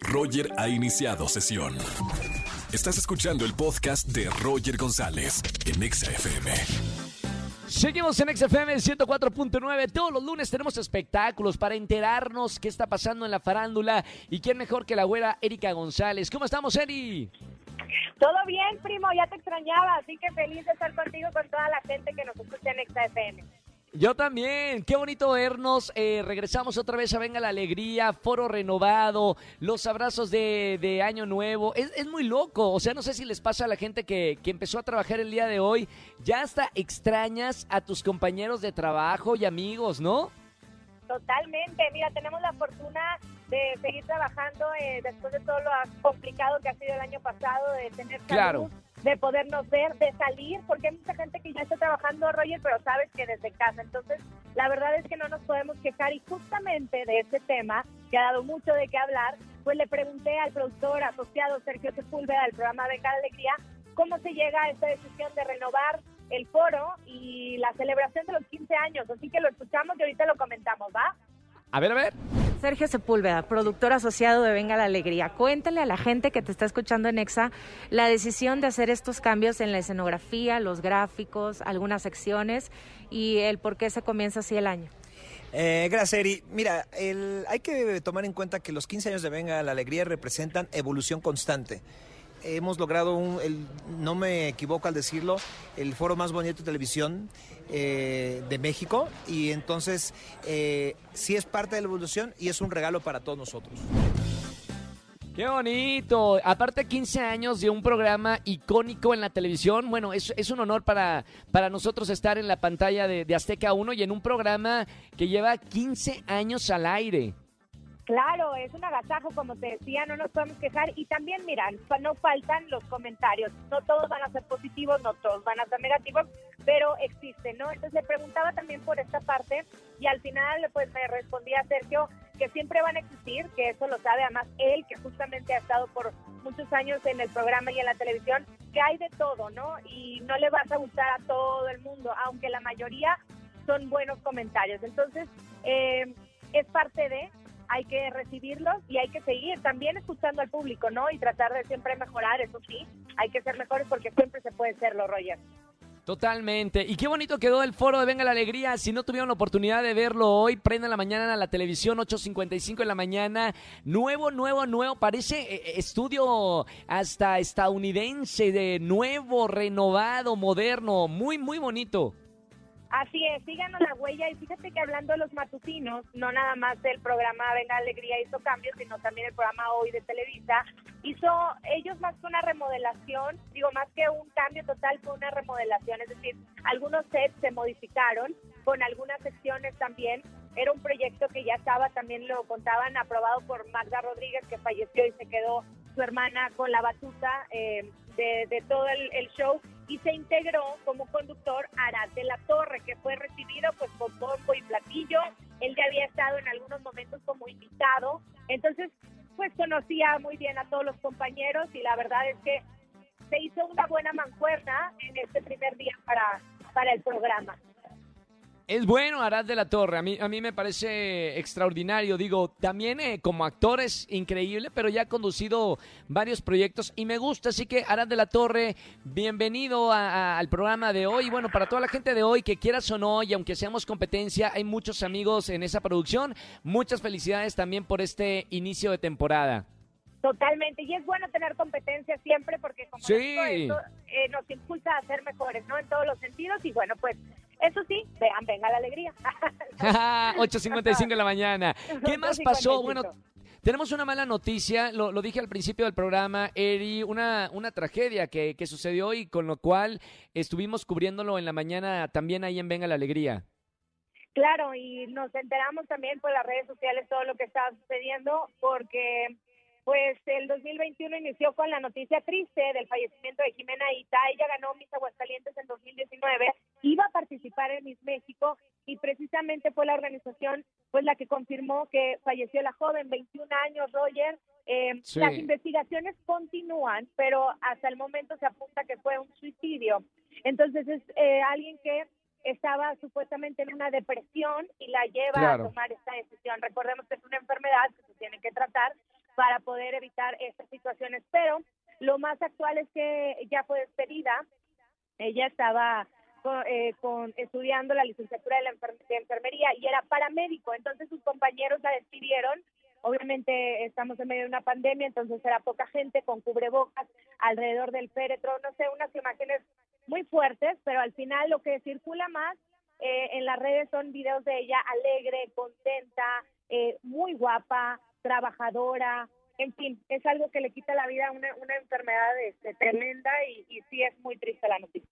Roger ha iniciado sesión. Estás escuchando el podcast de Roger González en Exa FM. Seguimos en XFM 104.9. Todos los lunes tenemos espectáculos para enterarnos qué está pasando en la farándula. Y quién mejor que la güera Erika González. ¿Cómo estamos, Eri? Todo bien, primo, ya te extrañaba, así que feliz de estar contigo con toda la gente que nos escucha en XFM. Yo también, qué bonito vernos. Eh, regresamos otra vez a Venga la Alegría, foro renovado, los abrazos de, de Año Nuevo. Es, es, muy loco, o sea, no sé si les pasa a la gente que, que, empezó a trabajar el día de hoy, ya hasta extrañas a tus compañeros de trabajo y amigos, ¿no? Totalmente, mira, tenemos la fortuna de seguir trabajando eh, después de todo lo complicado que ha sido el año pasado, de tener salud, Claro. De podernos ver, de salir, porque hay mucha gente que ya está trabajando, Roger, pero sabes que desde casa. Entonces, la verdad es que no nos podemos quejar y justamente de este tema, que ha dado mucho de qué hablar, pues le pregunté al productor asociado Sergio Sepúlveda del programa Venga la Alegría, cómo se llega a esta decisión de renovar el foro y la celebración de los 15 años. Así que lo escuchamos y ahorita lo comentamos, ¿va? A ver, a ver. Sergio Sepúlveda, productor asociado de Venga la Alegría. Cuéntale a la gente que te está escuchando en EXA la decisión de hacer estos cambios en la escenografía, los gráficos, algunas secciones y el por qué se comienza así el año. Eh, gracias, Eri. Mira, el, hay que tomar en cuenta que los 15 años de Venga la Alegría representan evolución constante. Hemos logrado, un, el, no me equivoco al decirlo, el foro más bonito de televisión eh, de México y entonces eh, sí es parte de la evolución y es un regalo para todos nosotros. Qué bonito. Aparte 15 años de un programa icónico en la televisión. Bueno, es, es un honor para, para nosotros estar en la pantalla de, de Azteca 1 y en un programa que lleva 15 años al aire. Claro, es un agasajo, como te decía, no nos podemos quejar. Y también, mira, no faltan los comentarios. No todos van a ser positivos, no todos van a ser negativos, pero existen, ¿no? Entonces le preguntaba también por esta parte y al final pues me respondía Sergio que siempre van a existir, que eso lo sabe además él, que justamente ha estado por muchos años en el programa y en la televisión, que hay de todo, ¿no? Y no le vas a gustar a todo el mundo, aunque la mayoría son buenos comentarios. Entonces, eh, es parte de hay que recibirlos y hay que seguir también escuchando al público, ¿no? Y tratar de siempre mejorar, eso sí, hay que ser mejores porque siempre se puede serlo, Roger. Totalmente. Y qué bonito quedó el foro de Venga la Alegría. Si no tuvieron la oportunidad de verlo hoy, prendan la mañana a la televisión, 8.55 en la mañana. Nuevo, nuevo, nuevo. Parece eh, estudio hasta estadounidense, de nuevo, renovado, moderno. Muy, muy bonito. Así es, síganos la huella y fíjate que hablando de los matutinos, no nada más el programa Venga Alegría hizo cambios, sino también el programa Hoy de Televisa, hizo ellos más que una remodelación, digo más que un cambio total, fue una remodelación, es decir, algunos sets se modificaron con algunas secciones también, era un proyecto que ya estaba, también lo contaban, aprobado por Magda Rodríguez, que falleció y se quedó su hermana con la batuta eh, de, de, todo el show y se integró como conductor Arad de la Torre, que fue recibido pues con bombo y platillo. Él ya había estado en algunos momentos como invitado, entonces pues conocía muy bien a todos los compañeros y la verdad es que se hizo una buena mancuerna en este primer día para, para el programa. Es bueno Arad de la Torre, a mí, a mí me parece extraordinario, digo, también eh, como actor es increíble, pero ya ha conducido varios proyectos y me gusta, así que Arad de la Torre, bienvenido a, a, al programa de hoy, bueno, para toda la gente de hoy, que quieras o no, y aunque seamos competencia, hay muchos amigos en esa producción, muchas felicidades también por este inicio de temporada. Totalmente, y es bueno tener competencia siempre porque como sí. digo, eso, eh, nos impulsa a ser mejores, ¿no? En todos los sentidos y bueno, pues eso sí, vean, venga la alegría. 8.55 de la mañana. ¿Qué más pasó? Bueno, tenemos una mala noticia, lo, lo, dije al principio del programa, Eri, una, una tragedia que, que sucedió y con lo cual estuvimos cubriéndolo en la mañana también ahí en Venga la Alegría. Claro, y nos enteramos también por las redes sociales todo lo que estaba sucediendo porque pues el 2021 inició con la noticia triste del fallecimiento de Jimena Ita. Ella ganó Miss Aguascalientes en 2019, iba a participar en Miss México y precisamente fue la organización pues la que confirmó que falleció la joven, 21 años, Roger. Eh, sí. Las investigaciones continúan, pero hasta el momento se apunta que fue un suicidio. Entonces es eh, alguien que estaba supuestamente en una depresión y la lleva claro. a tomar esta decisión. Recordemos que es una enfermedad que se tiene que tratar, para poder evitar estas situaciones. Pero lo más actual es que ya fue despedida. Ella estaba eh, con, estudiando la licenciatura de, la de enfermería y era paramédico. Entonces sus compañeros la despidieron. Obviamente estamos en medio de una pandemia, entonces era poca gente con cubrebocas alrededor del féretro. No sé, unas imágenes muy fuertes, pero al final lo que circula más eh, en las redes son videos de ella alegre, contenta, eh, muy guapa, trabajadora, en fin, es algo que le quita la vida a una, una enfermedad este, tremenda y, y sí es muy triste la noticia.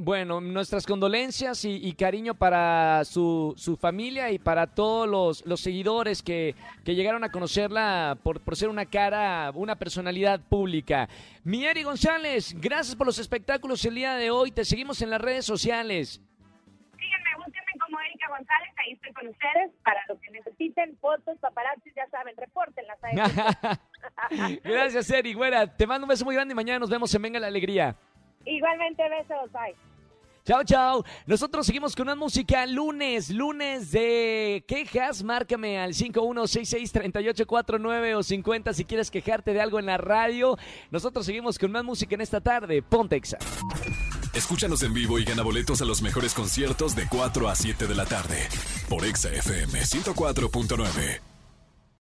Bueno, nuestras condolencias y, cariño para su, su, familia y para todos los, los seguidores que, que, llegaron a conocerla por, por, ser una cara, una personalidad pública. Mieri González, gracias por los espectáculos el día de hoy. Te seguimos en las redes sociales. Síguenme, búsquenme como Erika González, ahí estoy con ustedes. Para necesiten, fotos, paparazzi, ya saben, repórtenlas. gracias, Eri. Güera, te mando un beso muy grande y mañana nos vemos en Venga la Alegría. Igualmente, besos. Bye. Chao, chao. Nosotros seguimos con una música lunes, lunes de quejas. Márcame al 5166-3849 o 50 si quieres quejarte de algo en la radio. Nosotros seguimos con más música en esta tarde. Pontexa. Escúchanos en vivo y gana boletos a los mejores conciertos de 4 a 7 de la tarde por Exa FM 104.9.